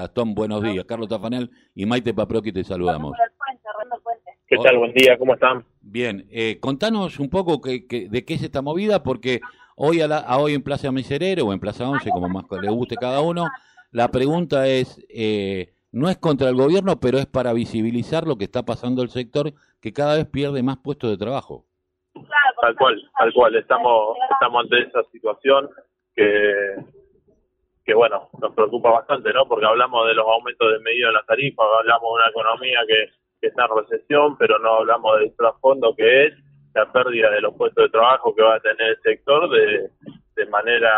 Gastón, buenos días. Carlos Tafanel y Maite Paproqui te saludamos. ¿Qué tal? Buen día, ¿cómo están? Bien, eh, contanos un poco que, de qué es esta movida, porque hoy a, la, hoy en Plaza Miserere o en Plaza 11, como más le guste cada uno, la pregunta es, eh, no es contra el gobierno, pero es para visibilizar lo que está pasando el sector, que cada vez pierde más puestos de trabajo. Tal cual, tal cual, estamos, estamos ante esa situación que, que bueno, nos preocupa bastante, ¿no? Porque hablamos de los aumentos de medida de las tarifas, hablamos de una economía que está en recesión, pero no hablamos del trasfondo que es la pérdida de los puestos de trabajo que va a tener el sector de, de manera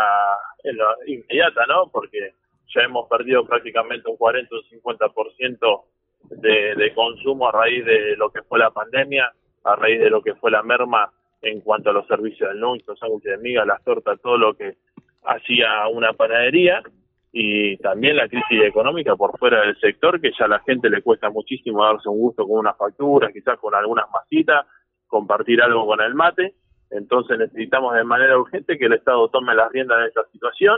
inmediata, ¿no? Porque ya hemos perdido prácticamente un 40 o un 50% de, de consumo a raíz de lo que fue la pandemia, a raíz de lo que fue la merma en cuanto a los servicios del lunch, los sándwiches de miga, las tortas, todo lo que hacía una panadería y también la crisis económica por fuera del sector, que ya a la gente le cuesta muchísimo darse un gusto con unas facturas, quizás con algunas masitas, compartir algo con el mate. Entonces necesitamos de manera urgente que el Estado tome las riendas de esta situación,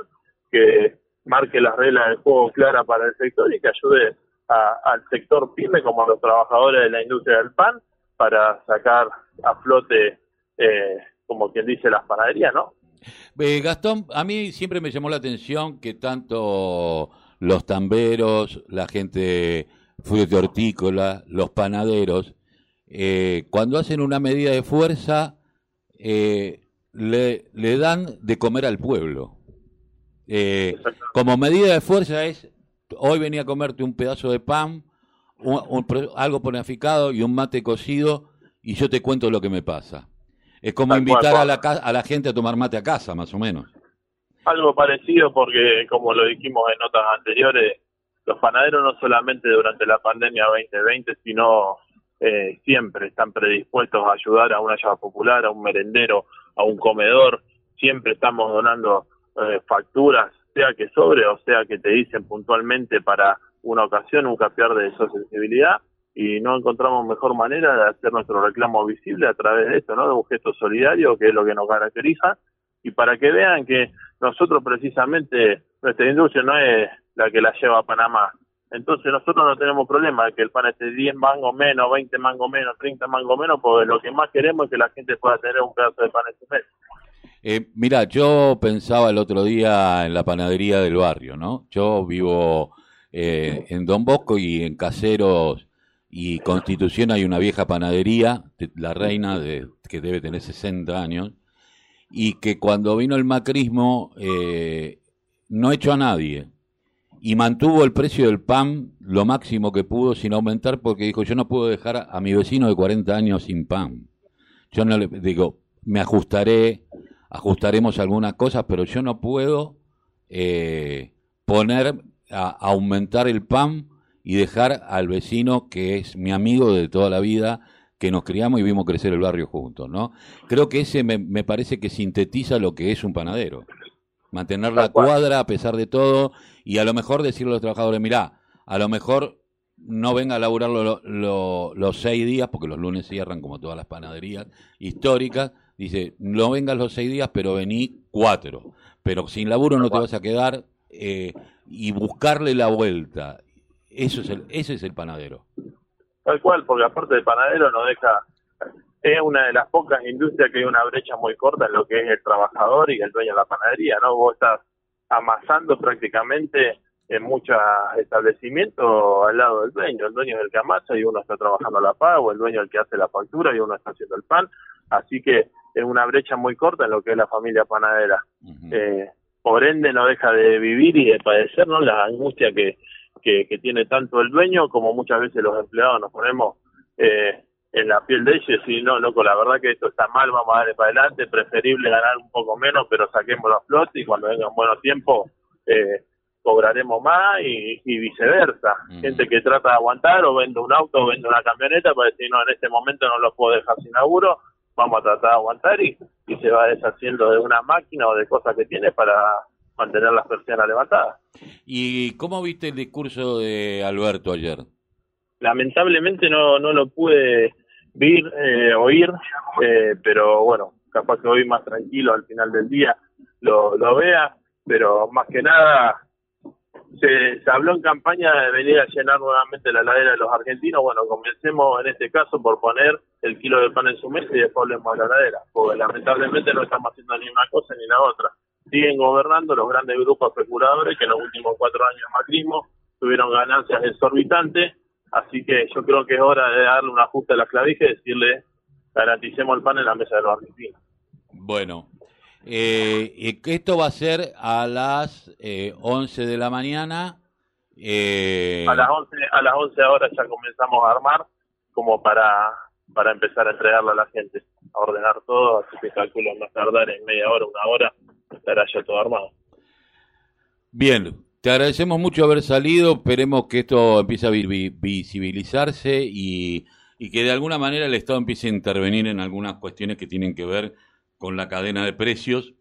que marque las reglas del juego claras para el sector y que ayude al sector pyme como a los trabajadores de la industria del pan para sacar a flote, eh, como quien dice, las panaderías, ¿no? Eh, Gastón, a mí siempre me llamó la atención que tanto los tamberos, la gente fruto hortícola, los panaderos, eh, cuando hacen una medida de fuerza, eh, le, dan de comer al pueblo. como medida de fuerza es, hoy venía a comerte un pedazo de pan, algo panificado y un mate cocido, y yo te cuento lo que me pasa. Es como invitar a la, a la gente a tomar mate a casa, más o menos. Algo parecido porque, como lo dijimos en notas anteriores, los panaderos no solamente durante la pandemia 2020, sino eh, siempre están predispuestos a ayudar a una llave popular, a un merendero, a un comedor. Siempre estamos donando eh, facturas, sea que sobre o sea que te dicen puntualmente para una ocasión, nunca pierde esa sensibilidad y no encontramos mejor manera de hacer nuestro reclamo visible a través de esto, ¿no? De un gesto solidario, que es lo que nos caracteriza, y para que vean que nosotros precisamente, nuestra industria no es la que la lleva a Panamá. Entonces nosotros no tenemos problema de que el pan esté 10 mangos menos, 20 mangos menos, 30 mangos menos, porque lo que más queremos es que la gente pueda tener un pedazo de pan en su mesa. Eh, mira, yo pensaba el otro día en la panadería del barrio, ¿no? Yo vivo eh, en Don Bosco y en Caseros y Constitución hay una vieja panadería, la reina, de, que debe tener 60 años, y que cuando vino el macrismo eh, no echó a nadie y mantuvo el precio del pan lo máximo que pudo sin aumentar porque dijo yo no puedo dejar a, mi vecino de 40 años sin pan. Yo no le digo, me ajustaré, ajustaremos algunas cosas, pero yo no puedo eh, poner a aumentar el pan y dejar al vecino que es mi amigo de toda la vida, que nos criamos y vimos crecer el barrio juntos, ¿no? Creo que ese me, me parece que sintetiza lo que es un panadero. Mantener la cuadra a pesar de todo y a lo mejor decirle a los trabajadores, mirá, a lo mejor no venga a laburar los seis días, porque los lunes cierran como todas las panaderías históricas, dice, no vengas los seis días, pero vení cuatro. Pero sin laburo no te vas a quedar eh, y buscarle la vuelta eso es el, ese es el panadero. Tal cual, porque aparte del panadero no deja, es una de las pocas industrias que hay una brecha muy corta en lo que es el trabajador y el dueño de la panadería, ¿no? Vos estás amasando prácticamente en muchos establecimientos al lado del dueño. El dueño es el que amasa y uno está trabajando la paga, o el dueño es el que hace la factura y uno está haciendo el pan. Así que es una brecha muy corta en lo que es la familia panadera. eh, por ende, no deja de vivir y de padecer ¿no? la angustia que, que, tiene tanto el dueño como muchas veces los empleados nos ponemos eh, en la piel de ellos y no, loco, la verdad que esto está mal, vamos a darle para adelante, preferible ganar un poco menos, pero saquemos la flota y cuando venga un buen tiempo eh, cobraremos más y, viceversa. Gente que trata de aguantar o vende un auto o vende una camioneta para decir, no, en este momento no los puedo dejar sin laburo, vamos a tratar de aguantar y, y se va deshaciendo de una máquina o de cosas que tiene para mantener las persianas levantadas. ¿Y cómo viste el discurso de Alberto ayer? Lamentablemente no, no lo pude ver, eh, oír, eh, pero bueno, capaz que hoy más tranquilo al final del día lo, lo vea, pero más que nada se, se, habló en campaña de venir a llenar nuevamente la ladera de los argentinos. Bueno, comencemos en este caso por poner el kilo de pan en su mesa y después hablemos de la ladera, porque lamentablemente no estamos haciendo ni una cosa ni la otra. Siguen gobernando los grandes grupos especuladores que en los últimos cuatro años de macrismo tuvieron ganancias exorbitantes, así que yo creo que es hora de darle un ajuste a la clavija y decirle garanticemos el pan en la mesa de los argentinos. Bueno, eh, esto va a ser a las eh, 11 de la mañana. Eh... A las 11 a las 11 horas ya comenzamos a armar como para para empezar a entregarlo a la gente, a ordenar todo, así que calculo más tardar en media hora, una hora, estará ya todo armado. Bien, te agradecemos mucho haber salido, esperemos que esto empiece a visibilizarse y, y que de alguna manera el Estado empiece a intervenir en algunas cuestiones que tienen que ver con la cadena de precios,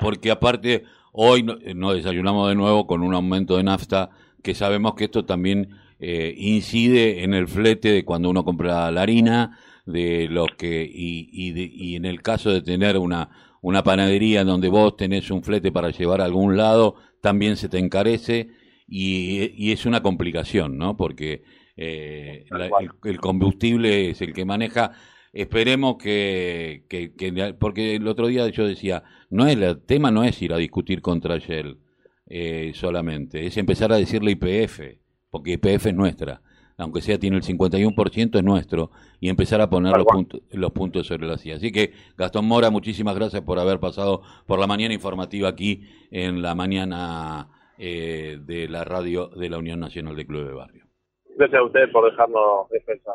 porque aparte hoy nos desayunamos de nuevo con un aumento de nafta, que sabemos que esto también eh, incide en el flete de cuando uno compra la harina, de lo que y, y, en el caso de tener una una panadería donde vos tenés un flete para llevar a algún lado, también se te encarece y, y es una complicación, ¿no? Porque eh, el, combustible es el que maneja. Esperemos que, porque el otro día yo decía, no es el tema no es ir a discutir contra Shell eh, solamente, es empezar a decirle IPF, porque IPF es nuestra, aunque sea tiene el 51% es nuestro, y empezar a poner los puntos, los puntos sobre la silla. Así que, Gastón Mora, muchísimas gracias por haber pasado por la mañana informativa aquí en la mañana eh, de la radio de la Unión Nacional de Club de Barrio. Gracias a ustedes por dejarnos defensa.